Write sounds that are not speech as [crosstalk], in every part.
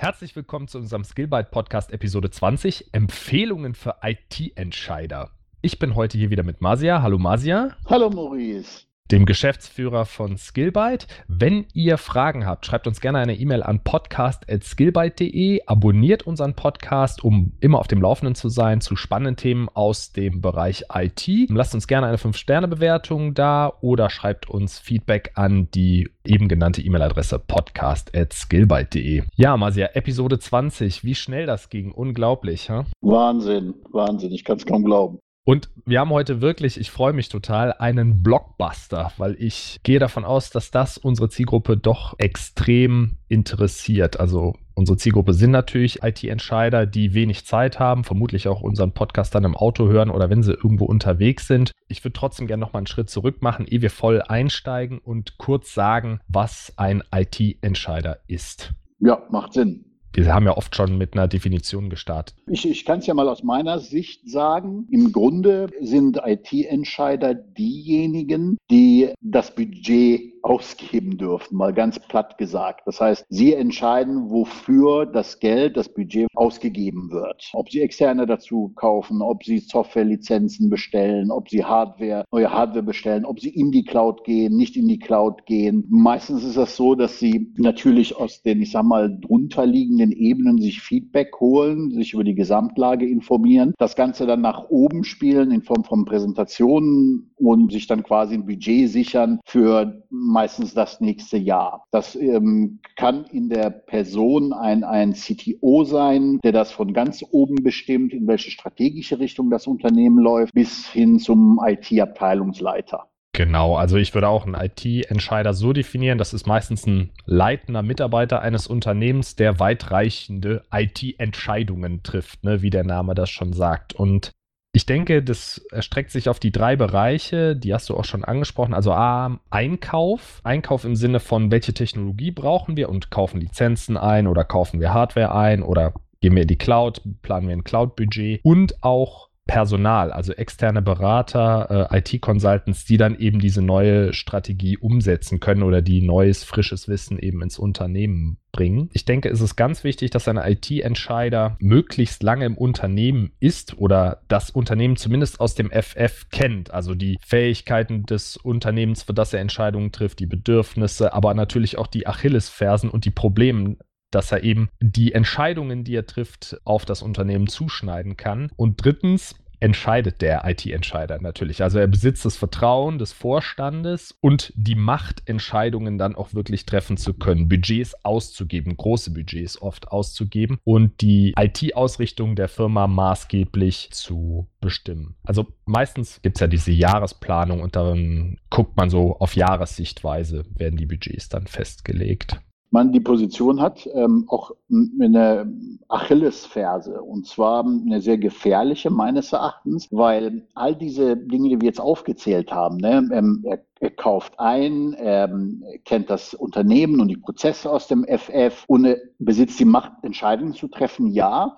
Herzlich willkommen zu unserem Skillbyte Podcast Episode 20 Empfehlungen für IT-Entscheider. Ich bin heute hier wieder mit Masia. Hallo Masia. Hallo Maurice dem Geschäftsführer von Skillbyte. Wenn ihr Fragen habt, schreibt uns gerne eine E-Mail an podcast.skillbyte.de. Abonniert unseren Podcast, um immer auf dem Laufenden zu sein zu spannenden Themen aus dem Bereich IT. Lasst uns gerne eine 5-Sterne-Bewertung da oder schreibt uns Feedback an die eben genannte E-Mail-Adresse podcast.skillbyte.de. Ja, Masia, Episode 20. Wie schnell das ging. Unglaublich, ha? Wahnsinn, Wahnsinn. Ich kann es kaum glauben. Und wir haben heute wirklich, ich freue mich total, einen Blockbuster, weil ich gehe davon aus, dass das unsere Zielgruppe doch extrem interessiert. Also unsere Zielgruppe sind natürlich IT-Entscheider, die wenig Zeit haben, vermutlich auch unseren Podcast dann im Auto hören oder wenn sie irgendwo unterwegs sind. Ich würde trotzdem gerne noch mal einen Schritt zurück machen, ehe wir voll einsteigen und kurz sagen, was ein IT-Entscheider ist. Ja, macht Sinn. Wir haben ja oft schon mit einer Definition gestartet. Ich, ich kann es ja mal aus meiner Sicht sagen. Im Grunde sind IT-Entscheider diejenigen, die das Budget ausgeben dürfen, mal ganz platt gesagt. Das heißt, sie entscheiden, wofür das Geld, das Budget ausgegeben wird. Ob sie externe dazu kaufen, ob sie Softwarelizenzen bestellen, ob sie Hardware, neue Hardware bestellen, ob sie in die Cloud gehen, nicht in die Cloud gehen. Meistens ist das so, dass sie natürlich aus den, ich sag mal, drunterliegenden Ebenen sich Feedback holen, sich über die Gesamtlage informieren, das Ganze dann nach oben spielen in Form von Präsentationen und sich dann quasi ein Budget sichern für meistens das nächste Jahr. Das ähm, kann in der Person ein, ein CTO sein, der das von ganz oben bestimmt, in welche strategische Richtung das Unternehmen läuft, bis hin zum IT-Abteilungsleiter. Genau, also ich würde auch einen IT-Entscheider so definieren, das ist meistens ein leitender Mitarbeiter eines Unternehmens, der weitreichende IT-Entscheidungen trifft, ne, wie der Name das schon sagt. Und ich denke, das erstreckt sich auf die drei Bereiche, die hast du auch schon angesprochen. Also A, Einkauf. Einkauf im Sinne von, welche Technologie brauchen wir und kaufen Lizenzen ein oder kaufen wir Hardware ein oder gehen wir in die Cloud, planen wir ein Cloud-Budget. Und auch Personal, also externe Berater, äh, IT-Consultants, die dann eben diese neue Strategie umsetzen können oder die neues, frisches Wissen eben ins Unternehmen bringen. Ich denke, es ist ganz wichtig, dass ein IT-Entscheider möglichst lange im Unternehmen ist oder das Unternehmen zumindest aus dem FF kennt, also die Fähigkeiten des Unternehmens, für das er Entscheidungen trifft, die Bedürfnisse, aber natürlich auch die Achillesfersen und die Probleme, dass er eben die Entscheidungen, die er trifft, auf das Unternehmen zuschneiden kann. Und drittens, entscheidet der IT-Entscheider natürlich. Also er besitzt das Vertrauen des Vorstandes und die Macht, Entscheidungen dann auch wirklich treffen zu können, Budgets auszugeben, große Budgets oft auszugeben und die IT-Ausrichtung der Firma maßgeblich zu bestimmen. Also meistens gibt es ja diese Jahresplanung und dann guckt man so auf Jahressichtweise, werden die Budgets dann festgelegt man die Position hat, ähm, auch eine Achillesferse. Und zwar eine sehr gefährliche meines Erachtens, weil all diese Dinge, die wir jetzt aufgezählt haben, ne, ähm, er, er, kauft ein, ähm, kennt das Unternehmen und die Prozesse aus dem FF und besitzt die Macht, Entscheidungen zu treffen, ja,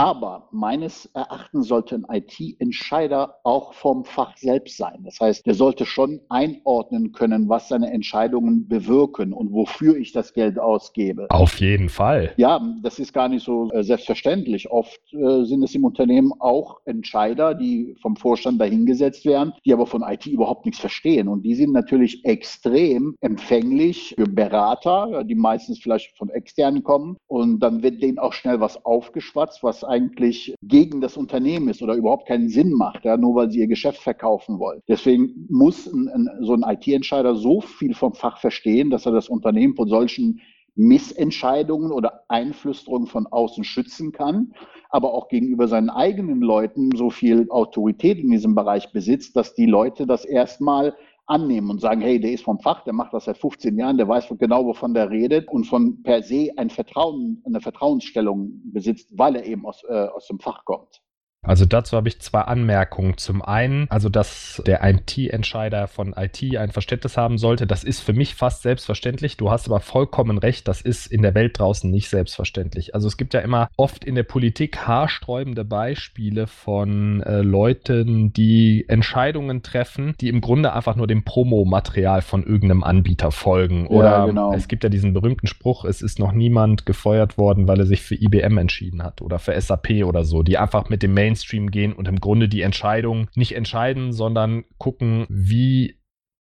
aber meines Erachtens sollte ein IT-Entscheider auch vom Fach selbst sein. Das heißt, der sollte schon einordnen können, was seine Entscheidungen bewirken und wofür ich das Geld ausgebe. Auf jeden Fall. Ja, das ist gar nicht so äh, selbstverständlich. Oft äh, sind es im Unternehmen auch Entscheider, die vom Vorstand dahingesetzt werden, die aber von IT überhaupt nichts verstehen. Und die sind natürlich extrem empfänglich für Berater, die meistens vielleicht von externen kommen. Und dann wird denen auch schnell was aufgeschwatzt, was eigentlich gegen das Unternehmen ist oder überhaupt keinen Sinn macht, ja, nur weil sie ihr Geschäft verkaufen wollen. Deswegen muss ein, ein, so ein IT-Entscheider so viel vom Fach verstehen, dass er das Unternehmen von solchen Missentscheidungen oder Einflüsterungen von außen schützen kann, aber auch gegenüber seinen eigenen Leuten so viel Autorität in diesem Bereich besitzt, dass die Leute das erstmal annehmen und sagen, hey, der ist vom Fach, der macht das seit 15 Jahren, der weiß genau, wovon der redet und von per se ein Vertrauen, eine Vertrauensstellung besitzt, weil er eben aus, äh, aus dem Fach kommt. Also dazu habe ich zwei Anmerkungen. Zum einen, also dass der IT-Entscheider von IT ein Verständnis haben sollte, das ist für mich fast selbstverständlich. Du hast aber vollkommen recht, das ist in der Welt draußen nicht selbstverständlich. Also es gibt ja immer oft in der Politik haarsträubende Beispiele von äh, Leuten, die Entscheidungen treffen, die im Grunde einfach nur dem Promomaterial von irgendeinem Anbieter folgen. Oder ja, genau. es gibt ja diesen berühmten Spruch, es ist noch niemand gefeuert worden, weil er sich für IBM entschieden hat oder für SAP oder so, die einfach mit dem Main Mainstream gehen und im Grunde die Entscheidung nicht entscheiden, sondern gucken, wie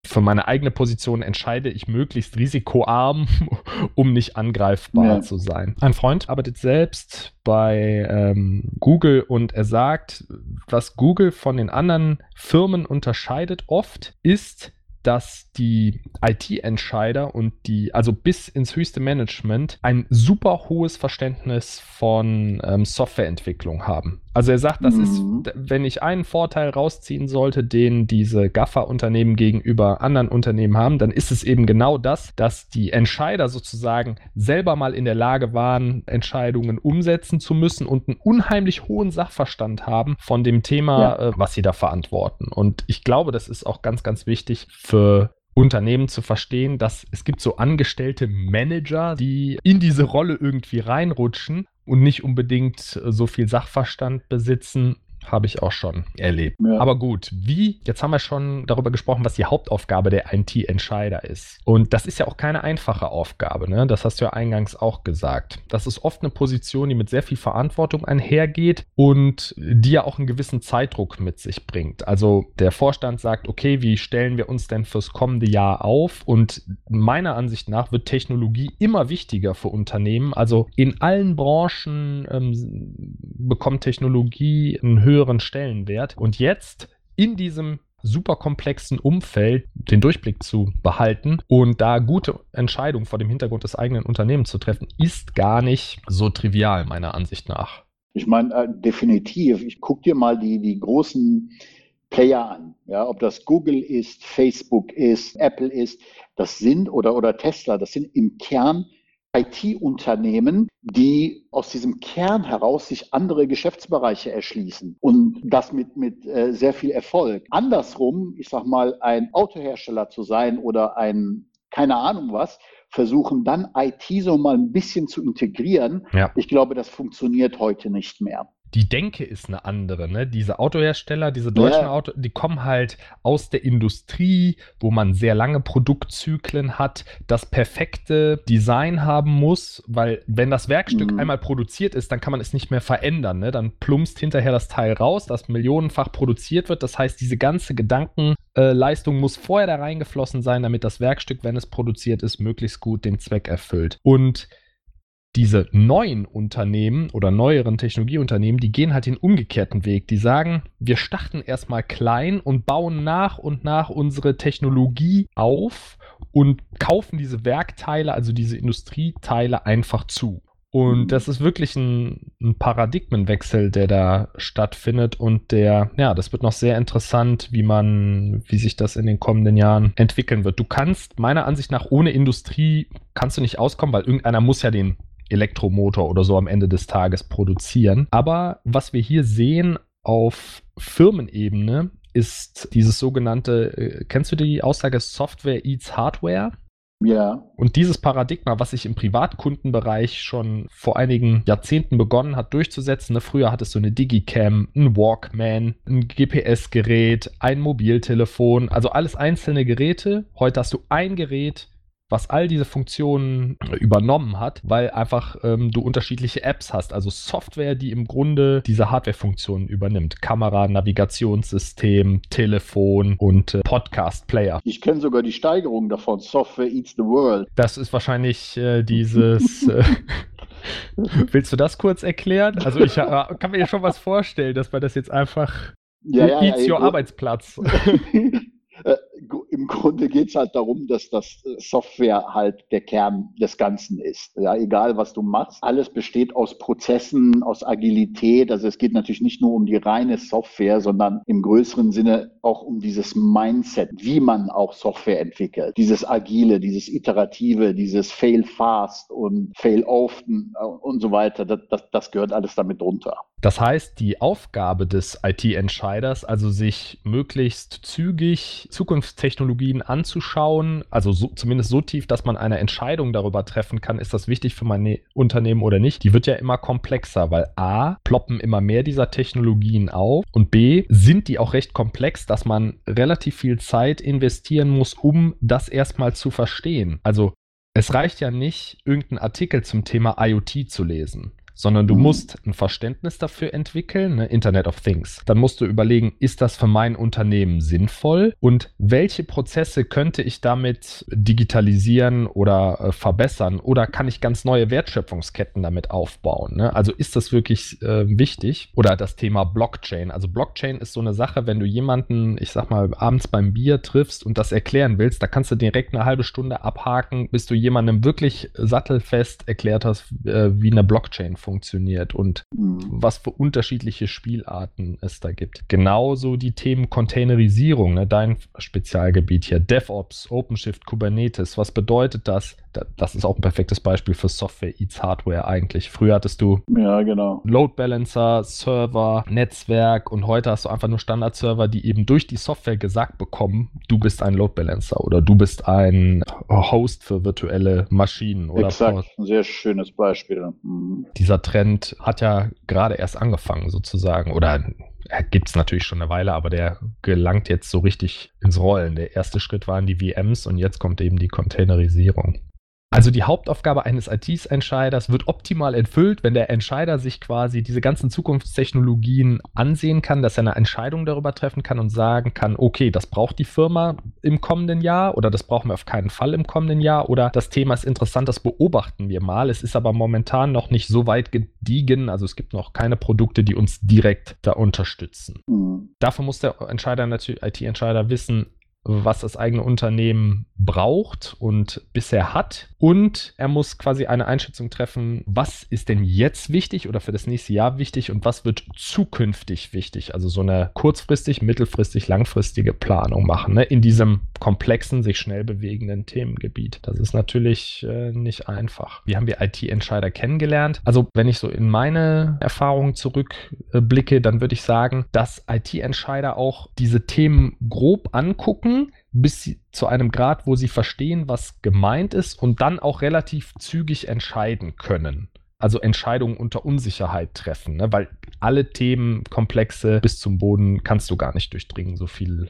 für meine eigene Position entscheide ich möglichst risikoarm, [laughs] um nicht angreifbar ja. zu sein. Ein Freund arbeitet selbst bei ähm, Google und er sagt, was Google von den anderen Firmen unterscheidet oft, ist, dass die IT-Entscheider und die, also bis ins höchste Management, ein super hohes Verständnis von ähm, Softwareentwicklung haben. Also er sagt, das mhm. ist, wenn ich einen Vorteil rausziehen sollte, den diese Gaffer-Unternehmen gegenüber anderen Unternehmen haben, dann ist es eben genau das, dass die Entscheider sozusagen selber mal in der Lage waren, Entscheidungen umsetzen zu müssen und einen unheimlich hohen Sachverstand haben von dem Thema, ja. äh, was sie da verantworten. Und ich glaube, das ist auch ganz, ganz wichtig für Unternehmen zu verstehen, dass es gibt so angestellte Manager, die in diese Rolle irgendwie reinrutschen und nicht unbedingt so viel Sachverstand besitzen habe ich auch schon erlebt. Ja. Aber gut, wie? Jetzt haben wir schon darüber gesprochen, was die Hauptaufgabe der IT-Entscheider ist. Und das ist ja auch keine einfache Aufgabe, ne? Das hast du ja eingangs auch gesagt. Das ist oft eine Position, die mit sehr viel Verantwortung einhergeht und die ja auch einen gewissen Zeitdruck mit sich bringt. Also der Vorstand sagt, okay, wie stellen wir uns denn fürs kommende Jahr auf? Und meiner Ansicht nach wird Technologie immer wichtiger für Unternehmen. Also in allen Branchen ähm, bekommt Technologie einen höheren höheren Stellenwert. Und jetzt in diesem super komplexen Umfeld den Durchblick zu behalten und da gute Entscheidungen vor dem Hintergrund des eigenen Unternehmens zu treffen, ist gar nicht so trivial, meiner Ansicht nach. Ich meine, äh, definitiv. Ich gucke dir mal die, die großen Player an. Ja, ob das Google ist, Facebook ist, Apple ist, das sind oder, oder Tesla, das sind im Kern IT-Unternehmen, die aus diesem Kern heraus sich andere Geschäftsbereiche erschließen und das mit, mit äh, sehr viel Erfolg. Andersrum, ich sag mal, ein Autohersteller zu sein oder ein keine Ahnung was, versuchen dann IT so mal ein bisschen zu integrieren. Ja. Ich glaube, das funktioniert heute nicht mehr die Denke ist eine andere. Ne? Diese Autohersteller, diese deutschen ja. Auto, die kommen halt aus der Industrie, wo man sehr lange Produktzyklen hat, das perfekte Design haben muss, weil wenn das Werkstück mhm. einmal produziert ist, dann kann man es nicht mehr verändern. Ne? Dann plumpst hinterher das Teil raus, das millionenfach produziert wird. Das heißt, diese ganze Gedankenleistung äh, muss vorher da reingeflossen sein, damit das Werkstück, wenn es produziert ist, möglichst gut den Zweck erfüllt. Und diese neuen Unternehmen oder neueren Technologieunternehmen, die gehen halt den umgekehrten Weg. Die sagen, wir starten erstmal klein und bauen nach und nach unsere Technologie auf und kaufen diese Werkteile, also diese Industrieteile einfach zu. Und mhm. das ist wirklich ein, ein, Paradigmenwechsel, der da stattfindet und der, ja, das wird noch sehr interessant, wie man, wie sich das in den kommenden Jahren entwickeln wird. Du kannst meiner Ansicht nach ohne Industrie kannst du nicht auskommen, weil irgendeiner muss ja den Elektromotor oder so am Ende des Tages produzieren. Aber was wir hier sehen auf Firmenebene ist dieses sogenannte, äh, kennst du die Aussage Software eats Hardware? Ja. Und dieses Paradigma, was sich im Privatkundenbereich schon vor einigen Jahrzehnten begonnen hat durchzusetzen, ne, früher hattest du eine Digicam, ein Walkman, ein GPS-Gerät, ein Mobiltelefon, also alles einzelne Geräte. Heute hast du ein Gerät, was all diese Funktionen übernommen hat, weil einfach ähm, du unterschiedliche Apps hast, also Software, die im Grunde diese Hardware-Funktionen übernimmt. Kamera, Navigationssystem, Telefon und äh, Podcast-Player. Ich kenne sogar die Steigerung davon, Software Eats the World. Das ist wahrscheinlich äh, dieses... Äh, [laughs] Willst du das kurz erklären? Also ich äh, kann mir schon was vorstellen, dass man das jetzt einfach ja, ja, Eats ja, your Arbeitsplatz. [laughs] Äh, im Grunde geht es halt darum, dass das Software halt der Kern des Ganzen ist. Ja, egal was du machst, alles besteht aus Prozessen, aus Agilität. Also es geht natürlich nicht nur um die reine Software, sondern im größeren Sinne auch um dieses Mindset, wie man auch Software entwickelt. Dieses Agile, dieses Iterative, dieses Fail fast und Fail often und so weiter. Das, das, das gehört alles damit drunter. Das heißt, die Aufgabe des IT-Entscheiders, also sich möglichst zügig Zukunftstechnologien anzuschauen, also so, zumindest so tief, dass man eine Entscheidung darüber treffen kann, ist das wichtig für mein Unternehmen oder nicht, die wird ja immer komplexer, weil A, ploppen immer mehr dieser Technologien auf und B, sind die auch recht komplex, dass man relativ viel Zeit investieren muss, um das erstmal zu verstehen. Also es reicht ja nicht, irgendeinen Artikel zum Thema IoT zu lesen sondern du mhm. musst ein Verständnis dafür entwickeln, ne? Internet of Things. Dann musst du überlegen, ist das für mein Unternehmen sinnvoll und welche Prozesse könnte ich damit digitalisieren oder äh, verbessern oder kann ich ganz neue Wertschöpfungsketten damit aufbauen? Ne? Also ist das wirklich äh, wichtig? Oder das Thema Blockchain. Also Blockchain ist so eine Sache, wenn du jemanden, ich sag mal, abends beim Bier triffst und das erklären willst, da kannst du direkt eine halbe Stunde abhaken, bis du jemandem wirklich sattelfest erklärt hast, äh, wie eine Blockchain funktioniert und mhm. was für unterschiedliche Spielarten es da gibt. Genauso die Themen Containerisierung, ne, dein Spezialgebiet hier, DevOps, OpenShift, Kubernetes. Was bedeutet das? Das ist auch ein perfektes Beispiel für Software Eats Hardware eigentlich. Früher hattest du ja, genau. Load Balancer, Server, Netzwerk und heute hast du einfach nur Standard-Server, die eben durch die Software gesagt bekommen, du bist ein Load Balancer oder du bist ein Host für virtuelle Maschinen. Oder Exakt, ein sehr schönes Beispiel. Mhm. Dieser Trend hat ja gerade erst angefangen sozusagen oder gibt es natürlich schon eine Weile, aber der gelangt jetzt so richtig ins Rollen. Der erste Schritt waren die VMs und jetzt kommt eben die Containerisierung. Also die Hauptaufgabe eines IT-Entscheiders wird optimal erfüllt, wenn der Entscheider sich quasi diese ganzen Zukunftstechnologien ansehen kann, dass er eine Entscheidung darüber treffen kann und sagen kann, okay, das braucht die Firma im kommenden Jahr oder das brauchen wir auf keinen Fall im kommenden Jahr oder das Thema ist interessant, das beobachten wir mal. Es ist aber momentan noch nicht so weit gediegen, also es gibt noch keine Produkte, die uns direkt da unterstützen. Mhm. Dafür muss der Entscheider natürlich, IT-Entscheider wissen, was das eigene Unternehmen braucht und bisher hat. Und er muss quasi eine Einschätzung treffen, was ist denn jetzt wichtig oder für das nächste Jahr wichtig und was wird zukünftig wichtig. Also so eine kurzfristig, mittelfristig, langfristige Planung machen ne? in diesem komplexen, sich schnell bewegenden Themengebiet. Das ist natürlich äh, nicht einfach. Wie haben wir IT-Entscheider kennengelernt? Also wenn ich so in meine Erfahrungen zurückblicke, dann würde ich sagen, dass IT-Entscheider auch diese Themen grob angucken gucken, bis sie zu einem Grad, wo sie verstehen, was gemeint ist und dann auch relativ zügig entscheiden können. Also Entscheidungen unter Unsicherheit treffen, ne? weil alle Themenkomplexe bis zum Boden kannst du gar nicht durchdringen, so viel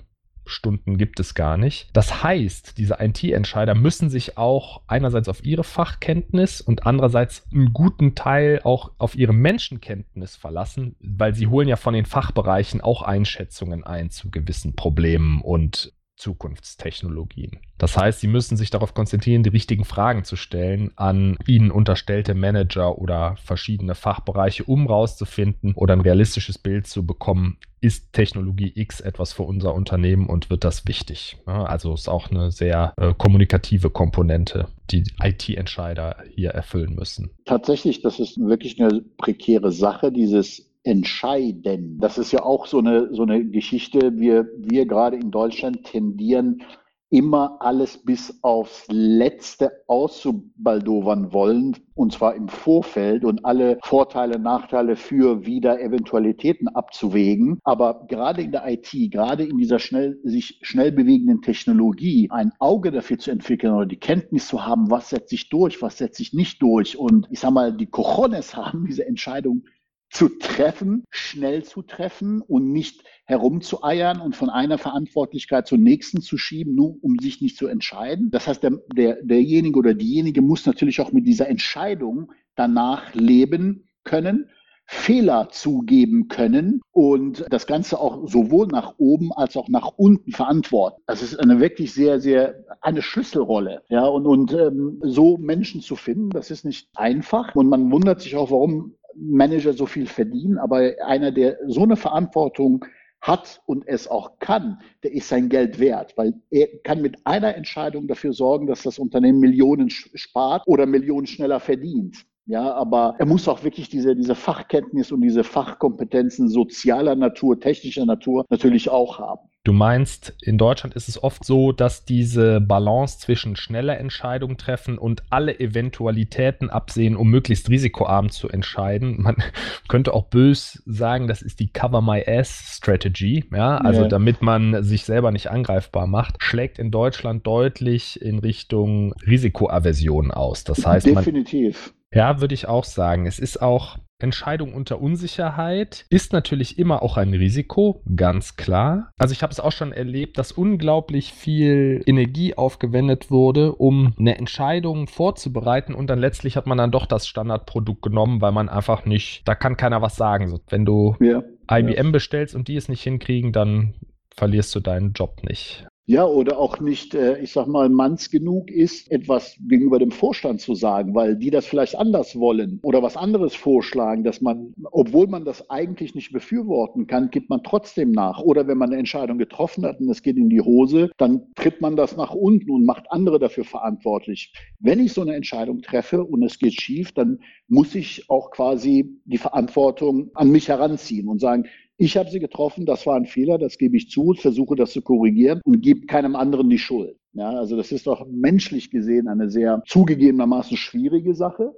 Stunden gibt es gar nicht. Das heißt, diese IT-Entscheider müssen sich auch einerseits auf ihre Fachkenntnis und andererseits einen guten Teil auch auf ihre Menschenkenntnis verlassen, weil sie holen ja von den Fachbereichen auch Einschätzungen ein zu gewissen Problemen und Zukunftstechnologien. Das heißt, Sie müssen sich darauf konzentrieren, die richtigen Fragen zu stellen an Ihnen unterstellte Manager oder verschiedene Fachbereiche, um herauszufinden oder ein realistisches Bild zu bekommen, ist Technologie X etwas für unser Unternehmen und wird das wichtig? Also ist auch eine sehr äh, kommunikative Komponente, die IT-Entscheider hier erfüllen müssen. Tatsächlich, das ist wirklich eine prekäre Sache, dieses entscheiden. Das ist ja auch so eine, so eine Geschichte. Wir, wir gerade in Deutschland tendieren immer alles bis aufs Letzte auszubaldowern wollen, und zwar im Vorfeld und alle Vorteile, Nachteile für wieder Eventualitäten abzuwägen. Aber gerade in der IT, gerade in dieser schnell, sich schnell bewegenden Technologie, ein Auge dafür zu entwickeln oder die Kenntnis zu haben, was setzt sich durch, was setzt sich nicht durch und ich sag mal, die Cojones [laughs] haben, diese Entscheidung zu treffen, schnell zu treffen und nicht herumzueiern und von einer Verantwortlichkeit zur nächsten zu schieben, nur um sich nicht zu entscheiden. Das heißt, der, der, derjenige oder diejenige muss natürlich auch mit dieser Entscheidung danach leben können, Fehler zugeben können und das Ganze auch sowohl nach oben als auch nach unten verantworten. Das ist eine wirklich sehr, sehr eine Schlüsselrolle. Ja, und, und ähm, so Menschen zu finden, das ist nicht einfach. Und man wundert sich auch, warum Manager so viel verdienen, aber einer, der so eine Verantwortung hat und es auch kann, der ist sein Geld wert, weil er kann mit einer Entscheidung dafür sorgen, dass das Unternehmen Millionen spart oder Millionen schneller verdient. Ja, aber er muss auch wirklich diese, diese Fachkenntnis und diese Fachkompetenzen sozialer Natur, technischer Natur natürlich auch haben. Du meinst, in Deutschland ist es oft so, dass diese Balance zwischen schneller Entscheidungen treffen und alle Eventualitäten absehen, um möglichst risikoarm zu entscheiden. Man [laughs] könnte auch bös sagen, das ist die Cover My Ass Strategy. Ja, also ja. damit man sich selber nicht angreifbar macht, schlägt in Deutschland deutlich in Richtung Risikoaversion aus. Das heißt, definitiv. Man, ja, würde ich auch sagen. Es ist auch Entscheidung unter Unsicherheit ist natürlich immer auch ein Risiko, ganz klar. Also ich habe es auch schon erlebt, dass unglaublich viel Energie aufgewendet wurde, um eine Entscheidung vorzubereiten und dann letztlich hat man dann doch das Standardprodukt genommen, weil man einfach nicht, da kann keiner was sagen. So, wenn du ja, IBM ja. bestellst und die es nicht hinkriegen, dann verlierst du deinen Job nicht. Ja, oder auch nicht, äh, ich sag mal, manns genug ist, etwas gegenüber dem Vorstand zu sagen, weil die das vielleicht anders wollen oder was anderes vorschlagen, dass man, obwohl man das eigentlich nicht befürworten kann, gibt man trotzdem nach. Oder wenn man eine Entscheidung getroffen hat und es geht in die Hose, dann tritt man das nach unten und macht andere dafür verantwortlich. Wenn ich so eine Entscheidung treffe und es geht schief, dann muss ich auch quasi die Verantwortung an mich heranziehen und sagen, ich habe sie getroffen, das war ein Fehler, das gebe ich zu, versuche das zu korrigieren und gebe keinem anderen die Schuld. Ja, also das ist doch menschlich gesehen eine sehr zugegebenermaßen schwierige Sache,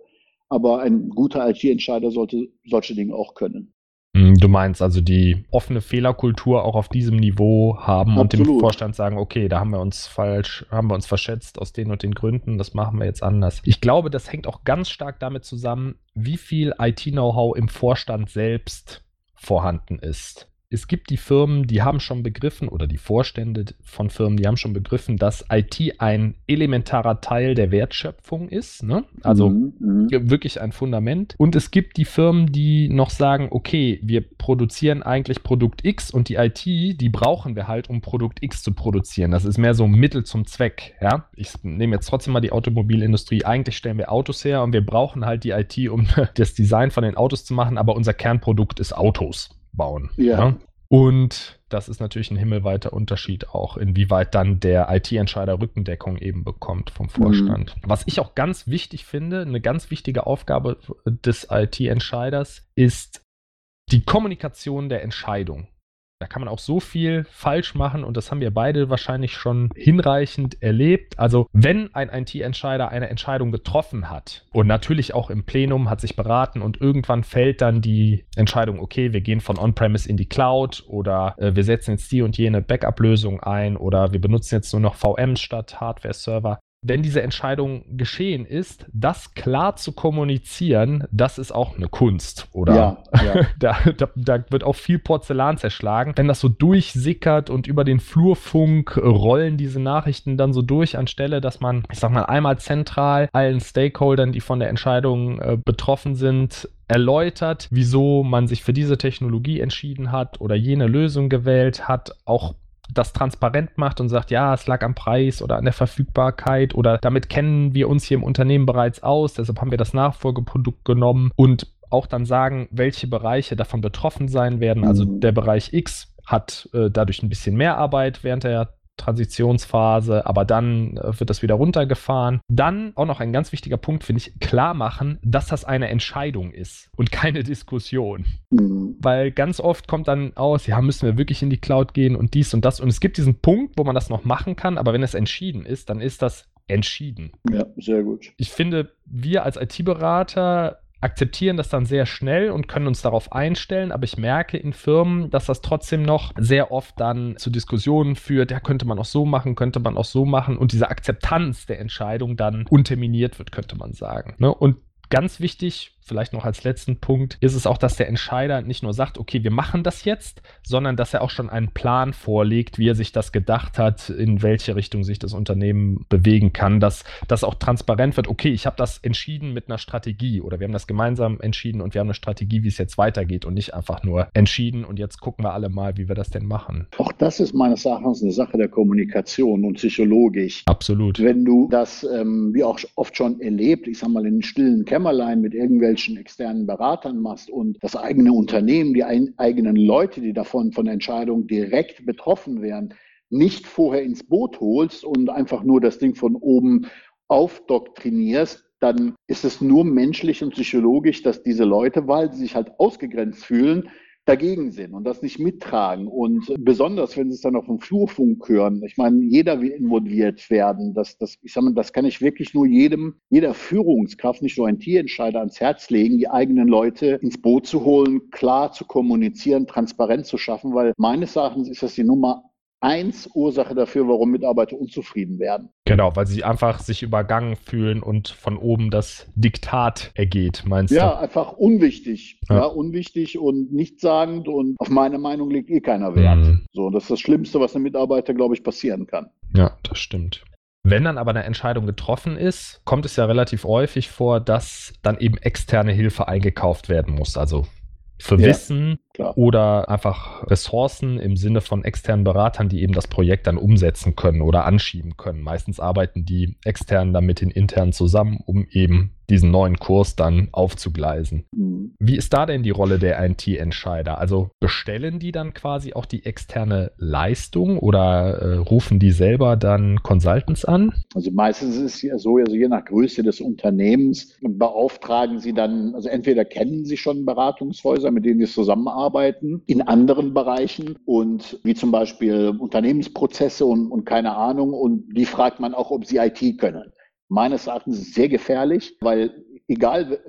aber ein guter IT-Entscheider sollte solche Dinge auch können. Hm, du meinst also die offene Fehlerkultur auch auf diesem Niveau haben Absolut. und dem Vorstand sagen, okay, da haben wir uns falsch, haben wir uns verschätzt aus den und den Gründen, das machen wir jetzt anders. Ich glaube, das hängt auch ganz stark damit zusammen, wie viel IT-Know-how im Vorstand selbst vorhanden ist. Es gibt die Firmen, die haben schon begriffen, oder die Vorstände von Firmen, die haben schon begriffen, dass IT ein elementarer Teil der Wertschöpfung ist. Ne? Also mhm, mhm, wirklich ein Fundament. Und es gibt die Firmen, die noch sagen, okay, wir produzieren eigentlich Produkt X und die IT, die brauchen wir halt, um Produkt X zu produzieren. Das ist mehr so ein Mittel zum Zweck. Ja? Ich nehme jetzt trotzdem mal die Automobilindustrie. Eigentlich stellen wir Autos her und wir brauchen halt die IT, um [laughs] das Design von den Autos zu machen, aber unser Kernprodukt ist Autos bauen. Ja. ja. Und das ist natürlich ein himmelweiter Unterschied auch, inwieweit dann der IT-Entscheider Rückendeckung eben bekommt vom Vorstand. Mhm. Was ich auch ganz wichtig finde, eine ganz wichtige Aufgabe des IT-Entscheiders ist die Kommunikation der Entscheidung. Da kann man auch so viel falsch machen und das haben wir beide wahrscheinlich schon hinreichend erlebt. Also wenn ein IT-Entscheider eine Entscheidung getroffen hat und natürlich auch im Plenum hat sich beraten und irgendwann fällt dann die Entscheidung, okay, wir gehen von On-Premise in die Cloud oder äh, wir setzen jetzt die und jene Backup-Lösung ein oder wir benutzen jetzt nur noch VMs statt Hardware-Server wenn diese Entscheidung geschehen ist, das klar zu kommunizieren, das ist auch eine Kunst, oder? Ja, ja. [laughs] da, da, da, wird auch viel Porzellan zerschlagen. Wenn das so durchsickert und über den Flurfunk rollen diese Nachrichten dann so durch, anstelle, dass man, ich sag mal, einmal zentral allen Stakeholdern, die von der Entscheidung äh, betroffen sind, erläutert, wieso man sich für diese Technologie entschieden hat oder jene Lösung gewählt hat, auch das transparent macht und sagt, ja, es lag am Preis oder an der Verfügbarkeit oder damit kennen wir uns hier im Unternehmen bereits aus, deshalb haben wir das Nachfolgeprodukt genommen und auch dann sagen, welche Bereiche davon betroffen sein werden. Also mhm. der Bereich X hat äh, dadurch ein bisschen mehr Arbeit während der Transitionsphase, aber dann äh, wird das wieder runtergefahren. Dann auch noch ein ganz wichtiger Punkt, finde ich, klar machen, dass das eine Entscheidung ist und keine Diskussion. Mhm. Weil ganz oft kommt dann aus, ja, müssen wir wirklich in die Cloud gehen und dies und das. Und es gibt diesen Punkt, wo man das noch machen kann, aber wenn es entschieden ist, dann ist das entschieden. Ja, sehr gut. Ich finde, wir als IT-Berater akzeptieren das dann sehr schnell und können uns darauf einstellen, aber ich merke in Firmen, dass das trotzdem noch sehr oft dann zu Diskussionen führt, ja, könnte man auch so machen, könnte man auch so machen und diese Akzeptanz der Entscheidung dann unterminiert wird, könnte man sagen. Ne? Und ganz wichtig, vielleicht noch als letzten Punkt, ist es auch, dass der Entscheider nicht nur sagt, okay, wir machen das jetzt, sondern dass er auch schon einen Plan vorlegt, wie er sich das gedacht hat, in welche Richtung sich das Unternehmen bewegen kann, dass das auch transparent wird, okay, ich habe das entschieden mit einer Strategie oder wir haben das gemeinsam entschieden und wir haben eine Strategie, wie es jetzt weitergeht und nicht einfach nur entschieden und jetzt gucken wir alle mal, wie wir das denn machen. Auch das ist meines Erachtens eine Sache der Kommunikation und psychologisch. Absolut. Wenn du das, ähm, wie auch oft schon erlebt, ich sag mal in stillen Kämmerlein mit irgendwelchen irgendwelchen externen Beratern machst und das eigene Unternehmen, die ein, eigenen Leute, die davon von Entscheidungen direkt betroffen wären, nicht vorher ins Boot holst und einfach nur das Ding von oben aufdoktrinierst, dann ist es nur menschlich und psychologisch, dass diese Leute, weil sie sich halt ausgegrenzt fühlen, dagegen sind und das nicht mittragen. Und besonders, wenn sie es dann auf dem Flurfunk hören. Ich meine, jeder will involviert werden. Das, das, ich sag mal, das kann ich wirklich nur jedem, jeder Führungskraft, nicht nur ein Tierentscheider, ans Herz legen, die eigenen Leute ins Boot zu holen, klar zu kommunizieren, transparent zu schaffen, weil meines Erachtens ist das die Nummer eins Ursache dafür, warum Mitarbeiter unzufrieden werden. Genau, weil sie einfach sich übergangen fühlen und von oben das Diktat ergeht, meinst ja, du? Ja, einfach unwichtig. Ja. ja. unwichtig und nichtssagend und auf meine Meinung legt eh keiner Wert. Mhm. So, das ist das Schlimmste, was einem Mitarbeiter, glaube ich, passieren kann. Ja, das stimmt. Wenn dann aber eine Entscheidung getroffen ist, kommt es ja relativ häufig vor, dass dann eben externe Hilfe eingekauft werden muss. Also für ja, Wissen klar. oder einfach Ressourcen im Sinne von externen Beratern, die eben das Projekt dann umsetzen können oder anschieben können. Meistens arbeiten die externen dann mit den internen zusammen, um eben diesen neuen Kurs dann aufzugleisen. Mhm. Wie ist da denn die Rolle der IT-Entscheider? Also bestellen die dann quasi auch die externe Leistung oder äh, rufen die selber dann Consultants an? Also meistens ist es ja so, also je nach Größe des Unternehmens beauftragen sie dann, also entweder kennen sie schon Beratungshäuser, mit denen sie zusammenarbeiten, in anderen Bereichen und wie zum Beispiel Unternehmensprozesse und, und keine Ahnung und die fragt man auch, ob sie IT können meines Erachtens sehr gefährlich, weil egal,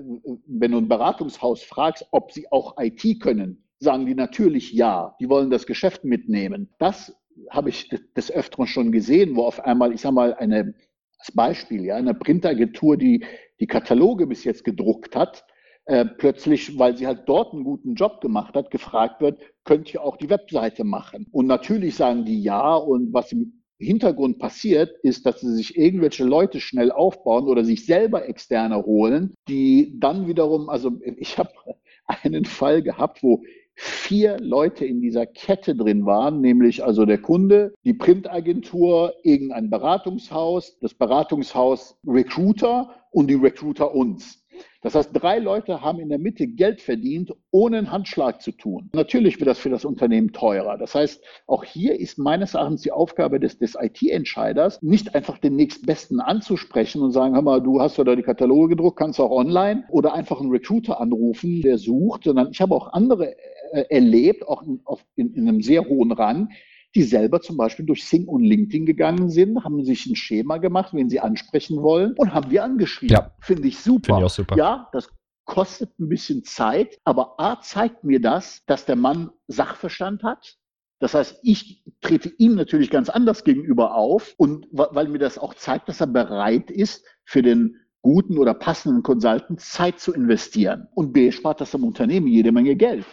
wenn du ein Beratungshaus fragst, ob sie auch IT können, sagen die natürlich ja. Die wollen das Geschäft mitnehmen. Das habe ich des Öfteren schon gesehen, wo auf einmal, ich sage mal, eine, als Beispiel, ja, eine Printagentur, die die Kataloge bis jetzt gedruckt hat, äh, plötzlich, weil sie halt dort einen guten Job gemacht hat, gefragt wird, könnt ihr auch die Webseite machen? Und natürlich sagen die ja und was im Hintergrund passiert, ist, dass sie sich irgendwelche Leute schnell aufbauen oder sich selber externe holen, die dann wiederum, also ich habe [laughs] einen Fall gehabt, wo vier Leute in dieser Kette drin waren, nämlich also der Kunde, die Printagentur, irgendein Beratungshaus, das Beratungshaus Recruiter und die Recruiter uns. Das heißt, drei Leute haben in der Mitte Geld verdient, ohne einen Handschlag zu tun. Natürlich wird das für das Unternehmen teurer. Das heißt, auch hier ist meines Erachtens die Aufgabe des, des IT-Entscheiders, nicht einfach den nächstbesten anzusprechen und sagen, hör mal, du hast ja da die Kataloge gedruckt, kannst auch online oder einfach einen Recruiter anrufen, der sucht, sondern ich habe auch andere äh, erlebt, auch in, auf, in, in einem sehr hohen Rang, die selber zum Beispiel durch Sing und LinkedIn gegangen sind, haben sich ein Schema gemacht, wen sie ansprechen wollen und haben wir angeschrieben. Ja. Finde ich super. Finde ich auch super. Ja, das kostet ein bisschen Zeit, aber A zeigt mir das, dass der Mann Sachverstand hat. Das heißt, ich trete ihm natürlich ganz anders gegenüber auf und weil mir das auch zeigt, dass er bereit ist, für den guten oder passenden Consultant Zeit zu investieren. Und B spart das dem Unternehmen jede Menge Geld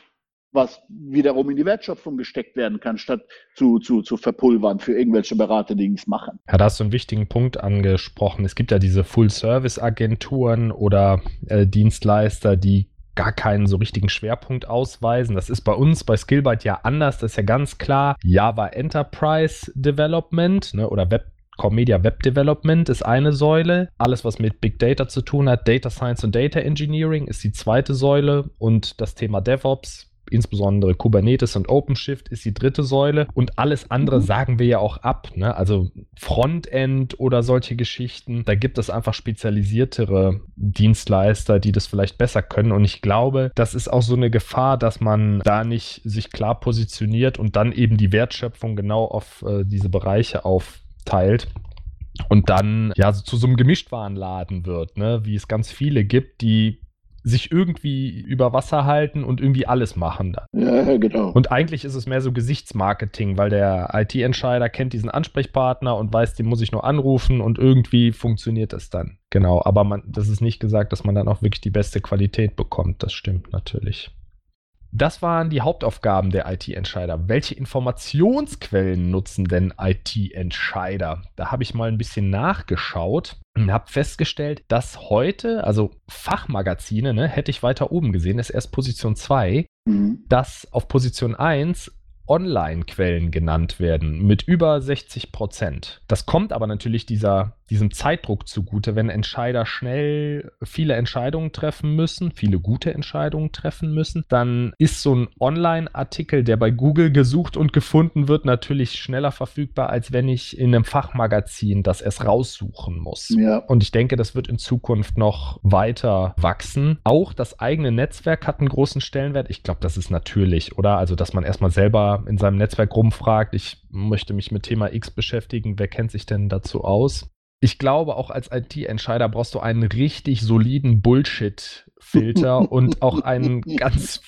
was wiederum in die Wertschöpfung gesteckt werden kann, statt zu, zu, zu verpulvern für irgendwelche Berater, die nichts machen. Ja, da hast du einen wichtigen Punkt angesprochen. Es gibt ja diese Full-Service-Agenturen oder äh, Dienstleister, die gar keinen so richtigen Schwerpunkt ausweisen. Das ist bei uns bei Skillbyte ja anders. Das ist ja ganz klar Java Enterprise Development ne, oder Web Media Web Development ist eine Säule. Alles, was mit Big Data zu tun hat, Data Science und Data Engineering ist die zweite Säule. Und das Thema DevOps insbesondere Kubernetes und OpenShift ist die dritte Säule und alles andere mhm. sagen wir ja auch ab. Ne? Also Frontend oder solche Geschichten, da gibt es einfach spezialisiertere Dienstleister, die das vielleicht besser können. Und ich glaube, das ist auch so eine Gefahr, dass man da nicht sich klar positioniert und dann eben die Wertschöpfung genau auf äh, diese Bereiche aufteilt und dann ja so zu so einem Gemischtwarenladen wird, ne? wie es ganz viele gibt, die sich irgendwie über Wasser halten und irgendwie alles machen. Ja, genau. Und eigentlich ist es mehr so Gesichtsmarketing, weil der IT-Entscheider kennt diesen Ansprechpartner und weiß, den muss ich nur anrufen und irgendwie funktioniert es dann. Genau, aber man, das ist nicht gesagt, dass man dann auch wirklich die beste Qualität bekommt. Das stimmt natürlich. Das waren die Hauptaufgaben der IT-Entscheider. Welche Informationsquellen nutzen denn IT-Entscheider? Da habe ich mal ein bisschen nachgeschaut und habe festgestellt, dass heute, also Fachmagazine, ne, hätte ich weiter oben gesehen, ist erst Position 2, mhm. dass auf Position 1 Online-Quellen genannt werden mit über 60 Prozent. Das kommt aber natürlich dieser diesem Zeitdruck zugute, wenn Entscheider schnell viele Entscheidungen treffen müssen, viele gute Entscheidungen treffen müssen, dann ist so ein Online-Artikel, der bei Google gesucht und gefunden wird, natürlich schneller verfügbar, als wenn ich in einem Fachmagazin das erst raussuchen muss. Ja. Und ich denke, das wird in Zukunft noch weiter wachsen. Auch das eigene Netzwerk hat einen großen Stellenwert. Ich glaube, das ist natürlich, oder? Also, dass man erstmal selber in seinem Netzwerk rumfragt, ich möchte mich mit Thema X beschäftigen, wer kennt sich denn dazu aus? Ich glaube, auch als IT-Entscheider brauchst du einen richtig soliden Bullshit-Filter [laughs] und auch einen ganz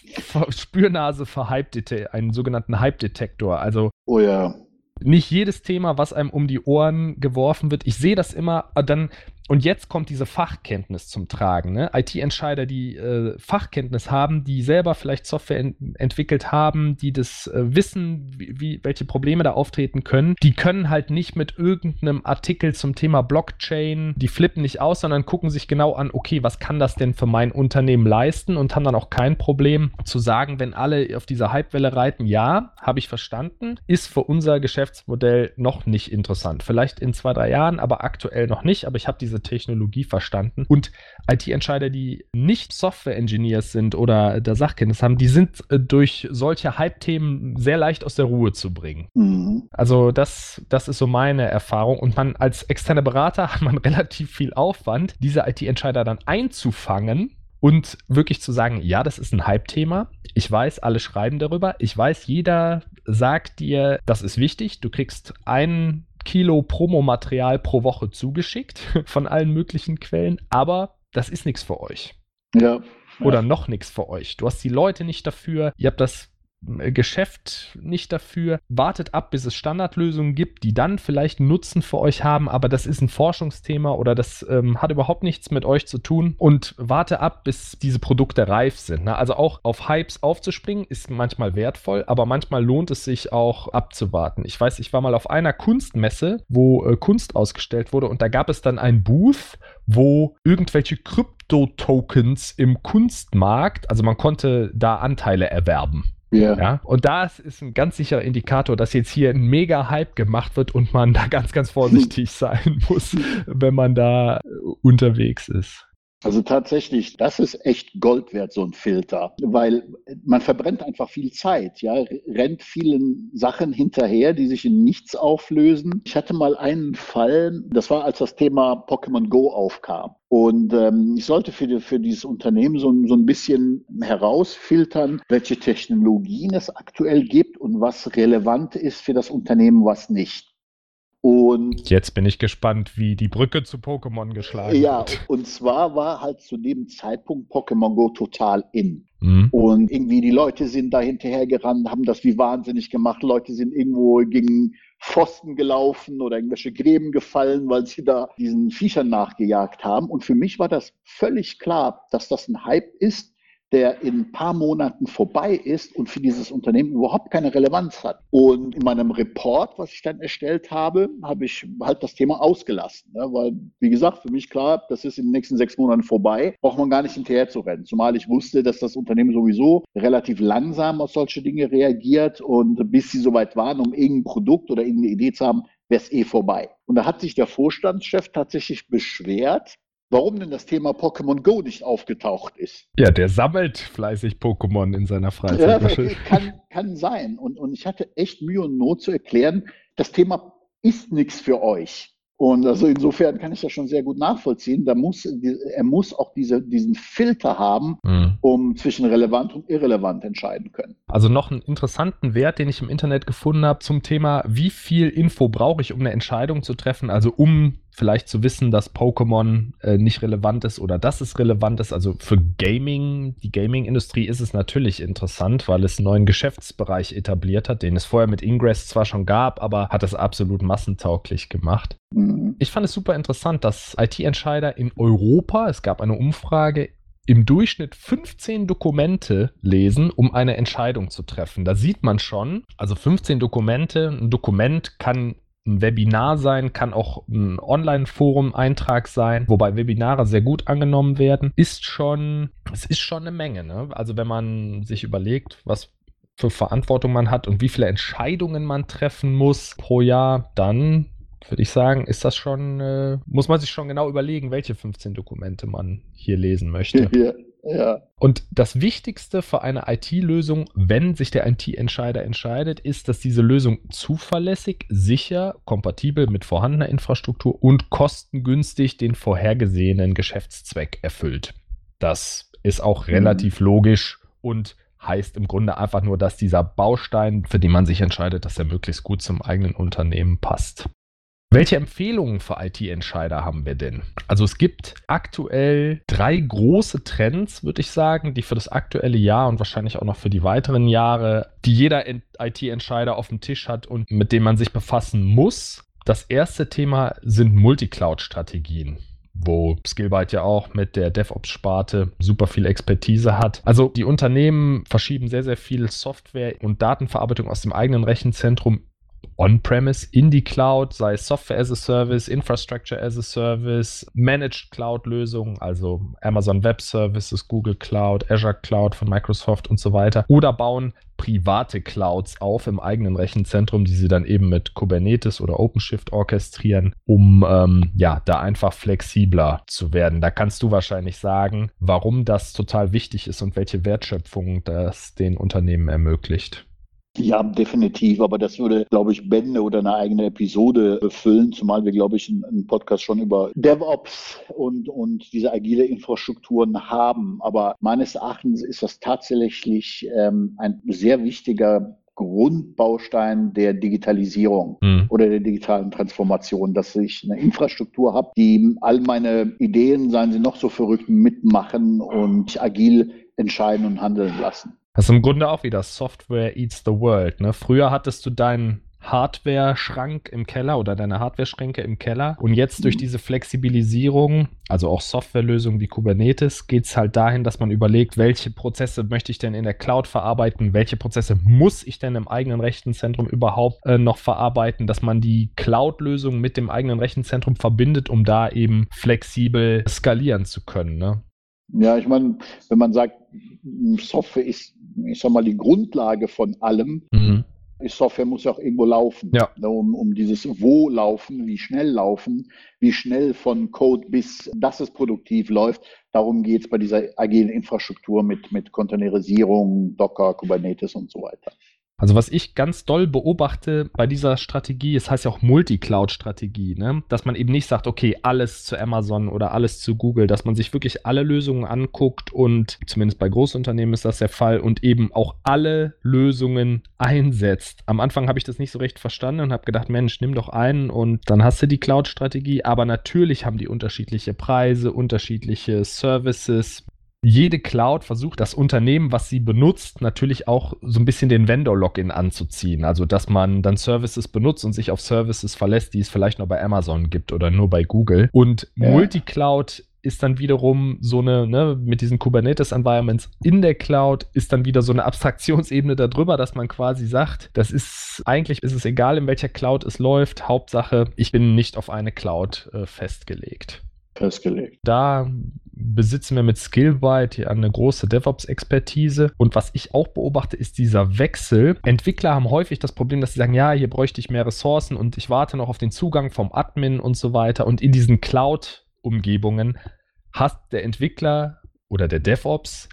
Spürnase für Hype einen sogenannten Hype-Detektor. Also, oh ja nicht jedes Thema, was einem um die Ohren geworfen wird. Ich sehe das immer, dann und jetzt kommt diese Fachkenntnis zum Tragen. Ne? IT-Entscheider, die äh, Fachkenntnis haben, die selber vielleicht Software en entwickelt haben, die das äh, wissen, wie, wie, welche Probleme da auftreten können, die können halt nicht mit irgendeinem Artikel zum Thema Blockchain, die flippen nicht aus, sondern gucken sich genau an, okay, was kann das denn für mein Unternehmen leisten und haben dann auch kein Problem zu sagen, wenn alle auf dieser Hypewelle reiten, ja, habe ich verstanden, ist für unser Geschäftsmodell noch nicht interessant. Vielleicht in zwei, drei Jahren, aber aktuell noch nicht, aber ich habe diese diese Technologie verstanden. Und IT-Entscheider, die nicht Software-Engineers sind oder der Sachkenntnis haben, die sind äh, durch solche Hype-Themen sehr leicht aus der Ruhe zu bringen. Mhm. Also das, das ist so meine Erfahrung. Und man als externer Berater [laughs] hat man relativ viel Aufwand, diese IT-Entscheider dann einzufangen und wirklich zu sagen, ja, das ist ein Hype-Thema. Ich weiß, alle schreiben darüber. Ich weiß, jeder sagt dir, das ist wichtig. Du kriegst einen Kilo Promomaterial pro Woche zugeschickt [laughs] von allen möglichen Quellen, aber das ist nichts für euch. Ja. Oder noch nichts für euch. Du hast die Leute nicht dafür, ihr habt das Geschäft nicht dafür. Wartet ab, bis es Standardlösungen gibt, die dann vielleicht Nutzen für euch haben, aber das ist ein Forschungsthema oder das ähm, hat überhaupt nichts mit euch zu tun. Und warte ab, bis diese Produkte reif sind. Ne? Also auch auf Hypes aufzuspringen ist manchmal wertvoll, aber manchmal lohnt es sich auch abzuwarten. Ich weiß, ich war mal auf einer Kunstmesse, wo äh, Kunst ausgestellt wurde und da gab es dann ein Booth, wo irgendwelche Krypto-Tokens im Kunstmarkt, also man konnte da Anteile erwerben. Yeah. Ja. Und das ist ein ganz sicherer Indikator, dass jetzt hier ein mega Hype gemacht wird und man da [laughs] ganz, ganz vorsichtig [laughs] sein muss, wenn man da unterwegs ist. Also tatsächlich, das ist echt Gold wert, so ein Filter, weil man verbrennt einfach viel Zeit, ja, rennt vielen Sachen hinterher, die sich in nichts auflösen. Ich hatte mal einen Fall, das war, als das Thema Pokémon Go aufkam. Und ähm, ich sollte für, die, für dieses Unternehmen so, so ein bisschen herausfiltern, welche Technologien es aktuell gibt und was relevant ist für das Unternehmen, was nicht. Und jetzt bin ich gespannt, wie die Brücke zu Pokémon geschlagen ja, wird. Ja, und zwar war halt zu dem Zeitpunkt Pokémon Go total in. Mhm. Und irgendwie die Leute sind da hinterher gerannt, haben das wie wahnsinnig gemacht. Leute sind irgendwo gegen Pfosten gelaufen oder irgendwelche Gräben gefallen, weil sie da diesen Viechern nachgejagt haben. Und für mich war das völlig klar, dass das ein Hype ist, der in ein paar Monaten vorbei ist und für dieses Unternehmen überhaupt keine Relevanz hat. Und in meinem Report, was ich dann erstellt habe, habe ich halt das Thema ausgelassen. Ne? Weil, wie gesagt, für mich klar, das ist in den nächsten sechs Monaten vorbei, braucht man gar nicht hinterher zu rennen. Zumal ich wusste, dass das Unternehmen sowieso relativ langsam auf solche Dinge reagiert und bis sie soweit waren, um irgendein Produkt oder irgendeine Idee zu haben, wäre es eh vorbei. Und da hat sich der Vorstandschef tatsächlich beschwert, warum denn das Thema Pokémon Go nicht aufgetaucht ist. Ja, der sammelt fleißig Pokémon in seiner Freizeit. Ja, kann, kann sein. Und, und ich hatte echt Mühe und Not zu erklären, das Thema ist nichts für euch. Und also insofern kann ich das schon sehr gut nachvollziehen. Da muss, er muss auch diese, diesen Filter haben, mhm. um zwischen relevant und irrelevant entscheiden können. Also noch einen interessanten Wert, den ich im Internet gefunden habe zum Thema, wie viel Info brauche ich, um eine Entscheidung zu treffen, also um vielleicht zu wissen, dass Pokémon äh, nicht relevant ist oder dass es relevant ist. Also für Gaming, die Gaming-Industrie ist es natürlich interessant, weil es einen neuen Geschäftsbereich etabliert hat, den es vorher mit Ingress zwar schon gab, aber hat es absolut massentauglich gemacht. Mhm. Ich fand es super interessant, dass IT-Entscheider in Europa, es gab eine Umfrage, im Durchschnitt 15 Dokumente lesen, um eine Entscheidung zu treffen. Da sieht man schon, also 15 Dokumente, ein Dokument kann ein Webinar sein, kann auch ein Online-Forum-Eintrag sein, wobei Webinare sehr gut angenommen werden, ist schon, es ist schon eine Menge. Ne? Also wenn man sich überlegt, was für Verantwortung man hat und wie viele Entscheidungen man treffen muss pro Jahr, dann würde ich sagen, ist das schon, äh, muss man sich schon genau überlegen, welche 15 Dokumente man hier lesen möchte. Ja, ja. Und das Wichtigste für eine IT-Lösung, wenn sich der IT-Entscheider entscheidet, ist, dass diese Lösung zuverlässig, sicher, kompatibel mit vorhandener Infrastruktur und kostengünstig den vorhergesehenen Geschäftszweck erfüllt. Das ist auch mhm. relativ mhm. logisch und heißt im Grunde einfach nur, dass dieser Baustein, für den man sich entscheidet, dass er möglichst gut zum eigenen Unternehmen passt. Welche Empfehlungen für IT-Entscheider haben wir denn? Also es gibt aktuell drei große Trends, würde ich sagen, die für das aktuelle Jahr und wahrscheinlich auch noch für die weiteren Jahre, die jeder IT-Entscheider auf dem Tisch hat und mit denen man sich befassen muss. Das erste Thema sind Multicloud-Strategien wo Skillbyte ja auch mit der DevOps-Sparte super viel Expertise hat. Also die Unternehmen verschieben sehr, sehr viel Software und Datenverarbeitung aus dem eigenen Rechenzentrum on-premise in die Cloud, sei es Software as a Service, Infrastructure as a Service, Managed Cloud-Lösungen, also Amazon Web Services, Google Cloud, Azure Cloud von Microsoft und so weiter, oder bauen private Clouds auf im eigenen Rechenzentrum, die sie dann eben mit Kubernetes oder OpenShift orchestrieren, um ähm, ja da einfach flexibler zu werden. Da kannst du wahrscheinlich sagen, warum das total wichtig ist und welche Wertschöpfung das den Unternehmen ermöglicht. Ja, definitiv. Aber das würde, glaube ich, Bände oder eine eigene Episode füllen, zumal wir, glaube ich, einen Podcast schon über DevOps und, und diese agile Infrastrukturen haben. Aber meines Erachtens ist das tatsächlich ähm, ein sehr wichtiger Grundbaustein der Digitalisierung mhm. oder der digitalen Transformation, dass ich eine Infrastruktur habe, die all meine Ideen, seien sie noch so verrückt, mitmachen und agil entscheiden und handeln lassen. Das ist im Grunde auch wieder Software eats the world. Ne? Früher hattest du deinen Hardware-Schrank im Keller oder deine Hardware-Schränke im Keller. Und jetzt durch mhm. diese Flexibilisierung, also auch Softwarelösungen wie Kubernetes, geht es halt dahin, dass man überlegt, welche Prozesse möchte ich denn in der Cloud verarbeiten, welche Prozesse muss ich denn im eigenen Rechenzentrum überhaupt äh, noch verarbeiten, dass man die Cloud-Lösung mit dem eigenen Rechenzentrum verbindet, um da eben flexibel skalieren zu können. Ne? Ja, ich meine, wenn man sagt, Software ist, ich sag mal, die Grundlage von allem, mhm. Software muss ja auch irgendwo laufen. Ja. Ne, um, um dieses Wo laufen, wie schnell laufen, wie schnell von Code bis, dass es produktiv läuft. Darum geht es bei dieser agilen Infrastruktur mit, mit Containerisierung, Docker, Kubernetes und so weiter. Also was ich ganz doll beobachte bei dieser Strategie, es heißt ja auch Multi-Cloud-Strategie, ne? dass man eben nicht sagt, okay, alles zu Amazon oder alles zu Google, dass man sich wirklich alle Lösungen anguckt und zumindest bei Großunternehmen ist das der Fall und eben auch alle Lösungen einsetzt. Am Anfang habe ich das nicht so recht verstanden und habe gedacht, Mensch, nimm doch einen und dann hast du die Cloud-Strategie, aber natürlich haben die unterschiedliche Preise, unterschiedliche Services, jede Cloud versucht das Unternehmen, was sie benutzt, natürlich auch so ein bisschen den Vendor-Login anzuziehen. Also, dass man dann Services benutzt und sich auf Services verlässt, die es vielleicht nur bei Amazon gibt oder nur bei Google. Und ja. Multicloud ist dann wiederum so eine, ne, mit diesen Kubernetes-Environments in der Cloud ist dann wieder so eine Abstraktionsebene darüber, dass man quasi sagt, das ist, eigentlich ist es egal, in welcher Cloud es läuft. Hauptsache, ich bin nicht auf eine Cloud äh, festgelegt festgelegt. Da besitzen wir mit Skillbyte hier eine große DevOps-Expertise. Und was ich auch beobachte, ist dieser Wechsel. Entwickler haben häufig das Problem, dass sie sagen, ja, hier bräuchte ich mehr Ressourcen und ich warte noch auf den Zugang vom Admin und so weiter. Und in diesen Cloud-Umgebungen hat der Entwickler oder der DevOps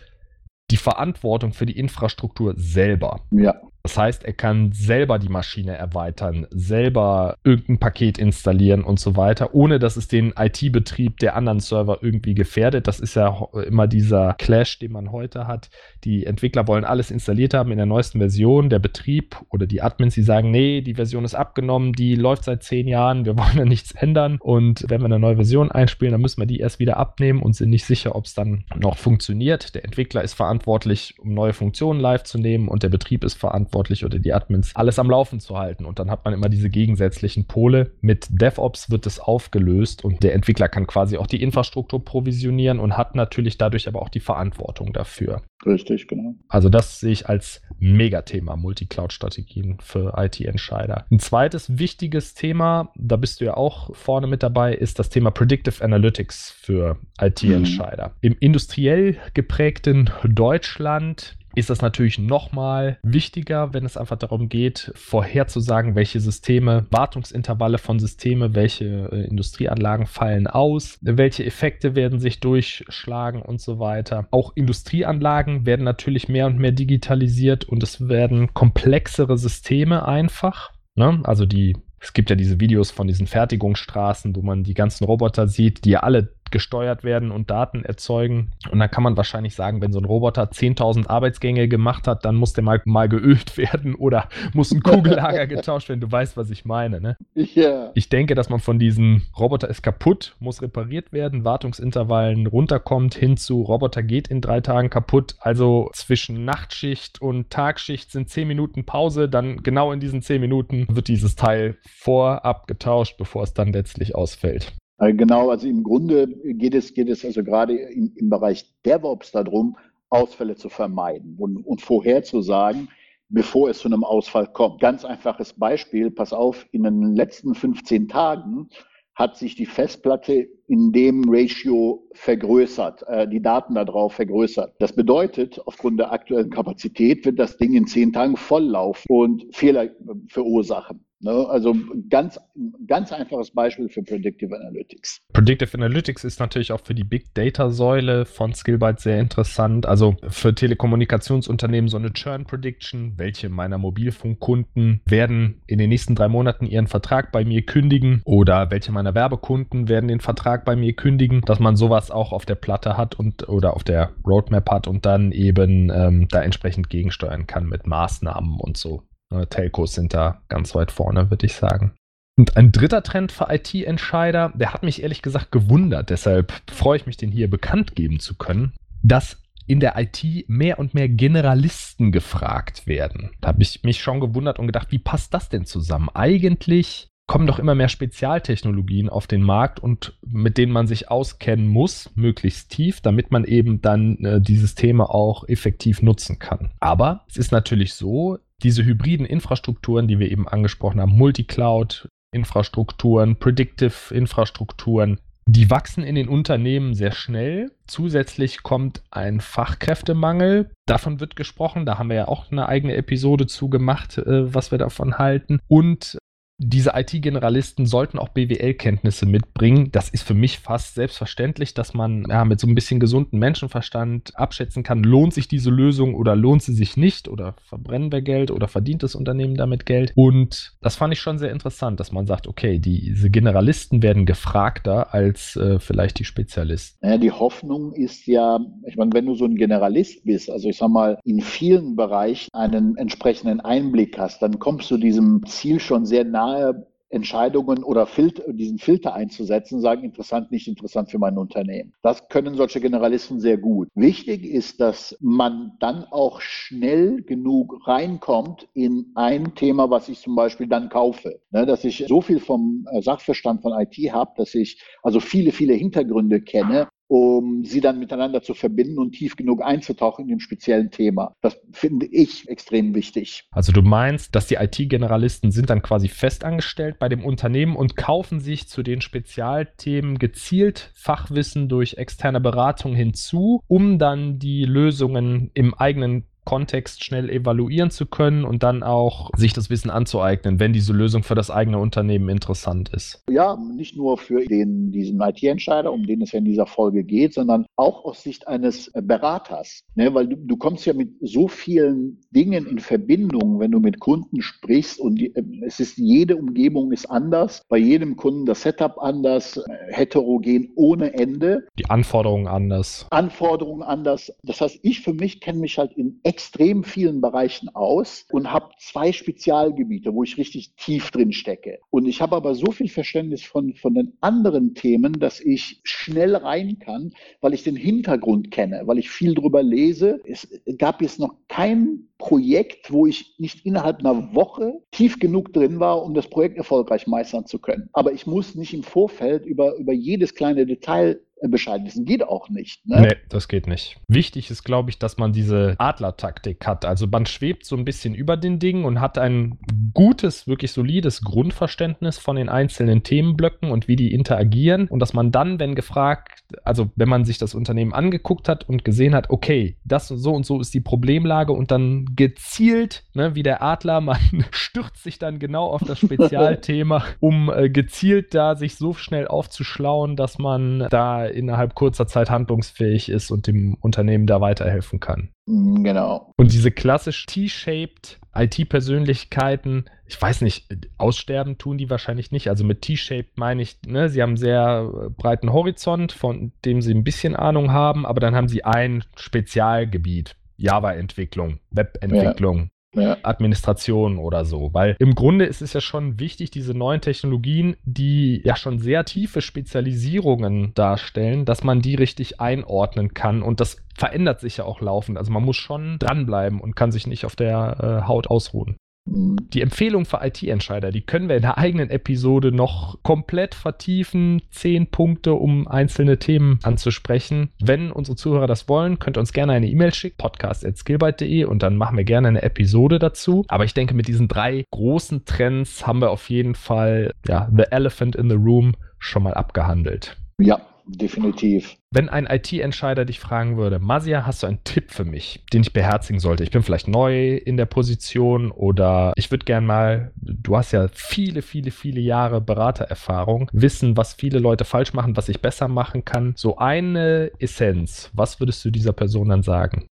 die Verantwortung für die Infrastruktur selber. Ja. Das heißt, er kann selber die Maschine erweitern, selber irgendein Paket installieren und so weiter, ohne dass es den IT-Betrieb der anderen Server irgendwie gefährdet. Das ist ja immer dieser Clash, den man heute hat. Die Entwickler wollen alles installiert haben in der neuesten Version. Der Betrieb oder die Admins, die sagen, nee, die Version ist abgenommen, die läuft seit zehn Jahren, wir [laughs] wollen da nichts ändern. Und wenn wir eine neue Version einspielen, dann müssen wir die erst wieder abnehmen und sind nicht sicher, ob es dann noch funktioniert. Der Entwickler ist verantwortlich, um neue Funktionen live zu nehmen und der Betrieb ist verantwortlich, verantwortlich oder die Admins, alles am Laufen zu halten. Und dann hat man immer diese gegensätzlichen Pole. Mit DevOps wird es aufgelöst und der Entwickler kann quasi auch die Infrastruktur provisionieren und hat natürlich dadurch aber auch die Verantwortung dafür. Richtig, genau. Also das sehe ich als Megathema, Multi-Cloud-Strategien für IT-Entscheider. Ein zweites wichtiges Thema, da bist du ja auch vorne mit dabei, ist das Thema Predictive Analytics für IT-Entscheider. Mhm. Im industriell geprägten Deutschland ist das natürlich nochmal wichtiger, wenn es einfach darum geht, vorherzusagen, welche Systeme, Wartungsintervalle von Systeme, welche äh, Industrieanlagen fallen aus, welche Effekte werden sich durchschlagen und so weiter. Auch Industrieanlagen werden natürlich mehr und mehr digitalisiert und es werden komplexere Systeme einfach. Ne? Also die es gibt ja diese Videos von diesen Fertigungsstraßen, wo man die ganzen Roboter sieht, die ja alle gesteuert werden und Daten erzeugen. Und dann kann man wahrscheinlich sagen, wenn so ein Roboter 10.000 Arbeitsgänge gemacht hat, dann muss der mal, mal geölt [laughs] werden oder muss ein Kugellager [laughs] getauscht werden. Du weißt, was ich meine. Ne? Ja. Ich denke, dass man von diesen Roboter ist kaputt, muss repariert werden, Wartungsintervallen runterkommt, hin zu Roboter geht in drei Tagen kaputt. Also zwischen Nachtschicht und Tagschicht sind 10 Minuten Pause. Dann genau in diesen 10 Minuten wird dieses Teil vorab getauscht, bevor es dann letztlich ausfällt. Äh, genau, also im Grunde geht es, geht es also gerade im, im Bereich DevOps darum, Ausfälle zu vermeiden und, und vorherzusagen, bevor es zu einem Ausfall kommt. Ganz einfaches Beispiel, pass auf, in den letzten 15 Tagen hat sich die Festplatte in dem Ratio vergrößert, äh, die Daten darauf vergrößert. Das bedeutet, aufgrund der aktuellen Kapazität wird das Ding in zehn Tagen volllaufen und Fehler verursachen. Ne? Also ganz, ganz einfaches Beispiel für Predictive Analytics. Predictive Analytics ist natürlich auch für die Big Data Säule von Skillbyte sehr interessant. Also für Telekommunikationsunternehmen so eine Churn Prediction. Welche meiner Mobilfunkkunden werden in den nächsten drei Monaten ihren Vertrag bei mir kündigen oder welche meiner Werbekunden werden den Vertrag bei mir kündigen, dass man sowas auch auf der Platte hat und oder auf der Roadmap hat und dann eben ähm, da entsprechend gegensteuern kann mit Maßnahmen und so. Äh, Telcos sind da ganz weit vorne, würde ich sagen. Und ein dritter Trend für IT-Entscheider, der hat mich ehrlich gesagt gewundert, deshalb freue ich mich, den hier bekannt geben zu können, dass in der IT mehr und mehr Generalisten gefragt werden. Da habe ich mich schon gewundert und gedacht, wie passt das denn zusammen? Eigentlich kommen doch immer mehr Spezialtechnologien auf den Markt und mit denen man sich auskennen muss, möglichst tief, damit man eben dann äh, die Systeme auch effektiv nutzen kann. Aber es ist natürlich so, diese hybriden Infrastrukturen, die wir eben angesprochen haben, Multicloud-Infrastrukturen, Predictive-Infrastrukturen, die wachsen in den Unternehmen sehr schnell. Zusätzlich kommt ein Fachkräftemangel. Davon wird gesprochen. Da haben wir ja auch eine eigene Episode zu gemacht, äh, was wir davon halten. Und diese IT-Generalisten sollten auch BWL-Kenntnisse mitbringen. Das ist für mich fast selbstverständlich, dass man ja, mit so ein bisschen gesunden Menschenverstand abschätzen kann, lohnt sich diese Lösung oder lohnt sie sich nicht oder verbrennen wir Geld oder verdient das Unternehmen damit Geld. Und das fand ich schon sehr interessant, dass man sagt, okay, diese Generalisten werden gefragter als äh, vielleicht die Spezialisten. Ja, die Hoffnung ist ja, ich meine, wenn du so ein Generalist bist, also ich sag mal, in vielen Bereichen einen entsprechenden Einblick hast, dann kommst du diesem Ziel schon sehr nah nahe Entscheidungen oder Filter, diesen Filter einzusetzen, sagen interessant, nicht interessant für mein Unternehmen. Das können solche Generalisten sehr gut. Wichtig ist, dass man dann auch schnell genug reinkommt in ein Thema, was ich zum Beispiel dann kaufe. Ne, dass ich so viel vom äh, Sachverstand von IT habe, dass ich also viele, viele Hintergründe kenne, um sie dann miteinander zu verbinden und tief genug einzutauchen in dem speziellen Thema. Das finde ich extrem wichtig. Also du meinst, dass die IT-Generalisten sind dann quasi festangestellt bei dem Unternehmen und kaufen sich zu den Spezialthemen gezielt Fachwissen durch externe Beratung hinzu, um dann die Lösungen im eigenen Kontext schnell evaluieren zu können und dann auch sich das Wissen anzueignen, wenn diese Lösung für das eigene Unternehmen interessant ist. Ja, nicht nur für den, diesen IT-Entscheider, um den es ja in dieser Folge geht, sondern auch aus Sicht eines Beraters. Ne, weil du, du kommst ja mit so vielen Dingen in Verbindung, wenn du mit Kunden sprichst und die, es ist jede Umgebung ist anders, bei jedem Kunden das Setup anders, heterogen ohne Ende. Die Anforderungen anders. Anforderungen anders. Das heißt, ich für mich kenne mich halt in extrem vielen Bereichen aus und habe zwei Spezialgebiete, wo ich richtig tief drin stecke. Und ich habe aber so viel Verständnis von, von den anderen Themen, dass ich schnell rein kann, weil ich den Hintergrund kenne, weil ich viel drüber lese. Es gab jetzt noch kein Projekt, wo ich nicht innerhalb einer Woche tief genug drin war, um das Projekt erfolgreich meistern zu können. Aber ich muss nicht im Vorfeld über, über jedes kleine Detail Bescheid wissen. Geht auch nicht. Ne? Nee, das geht nicht. Wichtig ist, glaube ich, dass man diese Adler-Taktik hat. Also man schwebt so ein bisschen über den Dingen und hat ein gutes, wirklich solides Grundverständnis von den einzelnen Themenblöcken und wie die interagieren. Und dass man dann, wenn gefragt, also wenn man sich das Unternehmen angeguckt hat und gesehen hat, okay, das so und so ist die Problemlage und dann gezielt, ne, wie der Adler, [laughs] man stürzt sich dann genau auf das [laughs] Spezialthema, um äh, gezielt da sich so schnell aufzuschlauen, dass man da innerhalb kurzer Zeit handlungsfähig ist und dem Unternehmen da weiterhelfen kann. Mm, genau. Und diese klassisch T-shaped IT-Persönlichkeiten, ich weiß nicht, aussterben tun die wahrscheinlich nicht. Also mit T-shaped meine ich, ne, sie haben sehr breiten Horizont, von dem sie ein bisschen Ahnung haben, aber dann haben sie ein Spezialgebiet. Java-Entwicklung, Web-Entwicklung, ja. Administration oder so. Weil im Grunde ist es ja schon wichtig, diese neuen Technologien, die ja schon sehr tiefe Spezialisierungen darstellen, dass man die richtig einordnen kann. Und das verändert sich ja auch laufend. Also man muss schon dranbleiben und kann sich nicht auf der äh, Haut ausruhen. Die Empfehlung für IT-Entscheider, die können wir in der eigenen Episode noch komplett vertiefen. Zehn Punkte, um einzelne Themen anzusprechen. Wenn unsere Zuhörer das wollen, könnt ihr uns gerne eine E-Mail schicken, podcast.skillbyte.de und dann machen wir gerne eine Episode dazu. Aber ich denke, mit diesen drei großen Trends haben wir auf jeden Fall ja, The Elephant in the Room schon mal abgehandelt. Ja, definitiv. Wenn ein IT-Entscheider dich fragen würde, Masia, hast du einen Tipp für mich, den ich beherzigen sollte? Ich bin vielleicht neu in der Position oder ich würde gern mal, du hast ja viele, viele, viele Jahre Beratererfahrung, wissen, was viele Leute falsch machen, was ich besser machen kann. So eine Essenz, was würdest du dieser Person dann sagen?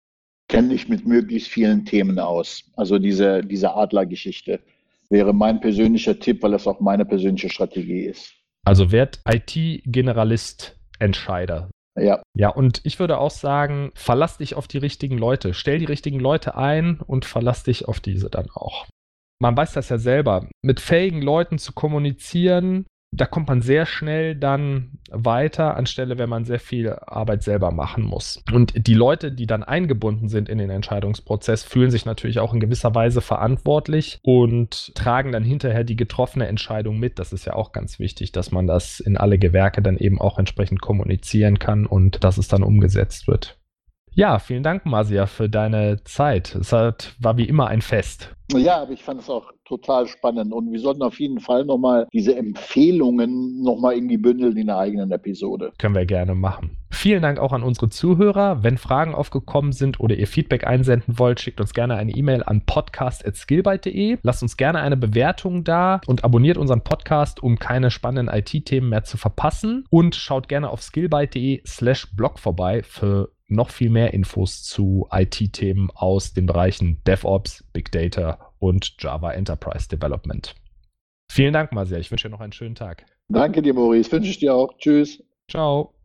Kenne dich mit möglichst vielen Themen aus. Also diese, diese Adlergeschichte wäre mein persönlicher Tipp, weil das auch meine persönliche Strategie ist. Also werd IT-Generalist Entscheider. Ja. Ja, und ich würde auch sagen, verlass dich auf die richtigen Leute. Stell die richtigen Leute ein und verlass dich auf diese dann auch. Man weiß das ja selber. Mit fähigen Leuten zu kommunizieren, da kommt man sehr schnell dann weiter, anstelle wenn man sehr viel Arbeit selber machen muss. Und die Leute, die dann eingebunden sind in den Entscheidungsprozess, fühlen sich natürlich auch in gewisser Weise verantwortlich und tragen dann hinterher die getroffene Entscheidung mit. Das ist ja auch ganz wichtig, dass man das in alle Gewerke dann eben auch entsprechend kommunizieren kann und dass es dann umgesetzt wird. Ja, vielen Dank, Masia, für deine Zeit. Es hat, war wie immer ein Fest. Ja, aber ich fand es auch total spannend und wir sollten auf jeden Fall nochmal diese Empfehlungen nochmal irgendwie bündeln in der eigenen Episode. Können wir gerne machen. Vielen Dank auch an unsere Zuhörer. Wenn Fragen aufgekommen sind oder ihr Feedback einsenden wollt, schickt uns gerne eine E-Mail an podcast.skillbyte.de. Lasst uns gerne eine Bewertung da und abonniert unseren Podcast, um keine spannenden IT-Themen mehr zu verpassen. Und schaut gerne auf skillbyte.de slash blog vorbei für noch viel mehr Infos zu IT-Themen aus den Bereichen DevOps, Big Data und Java Enterprise Development. Vielen Dank, Marcia. Ich wünsche dir noch einen schönen Tag. Danke dir, Maurice. Wünsche ich dir auch. Tschüss. Ciao.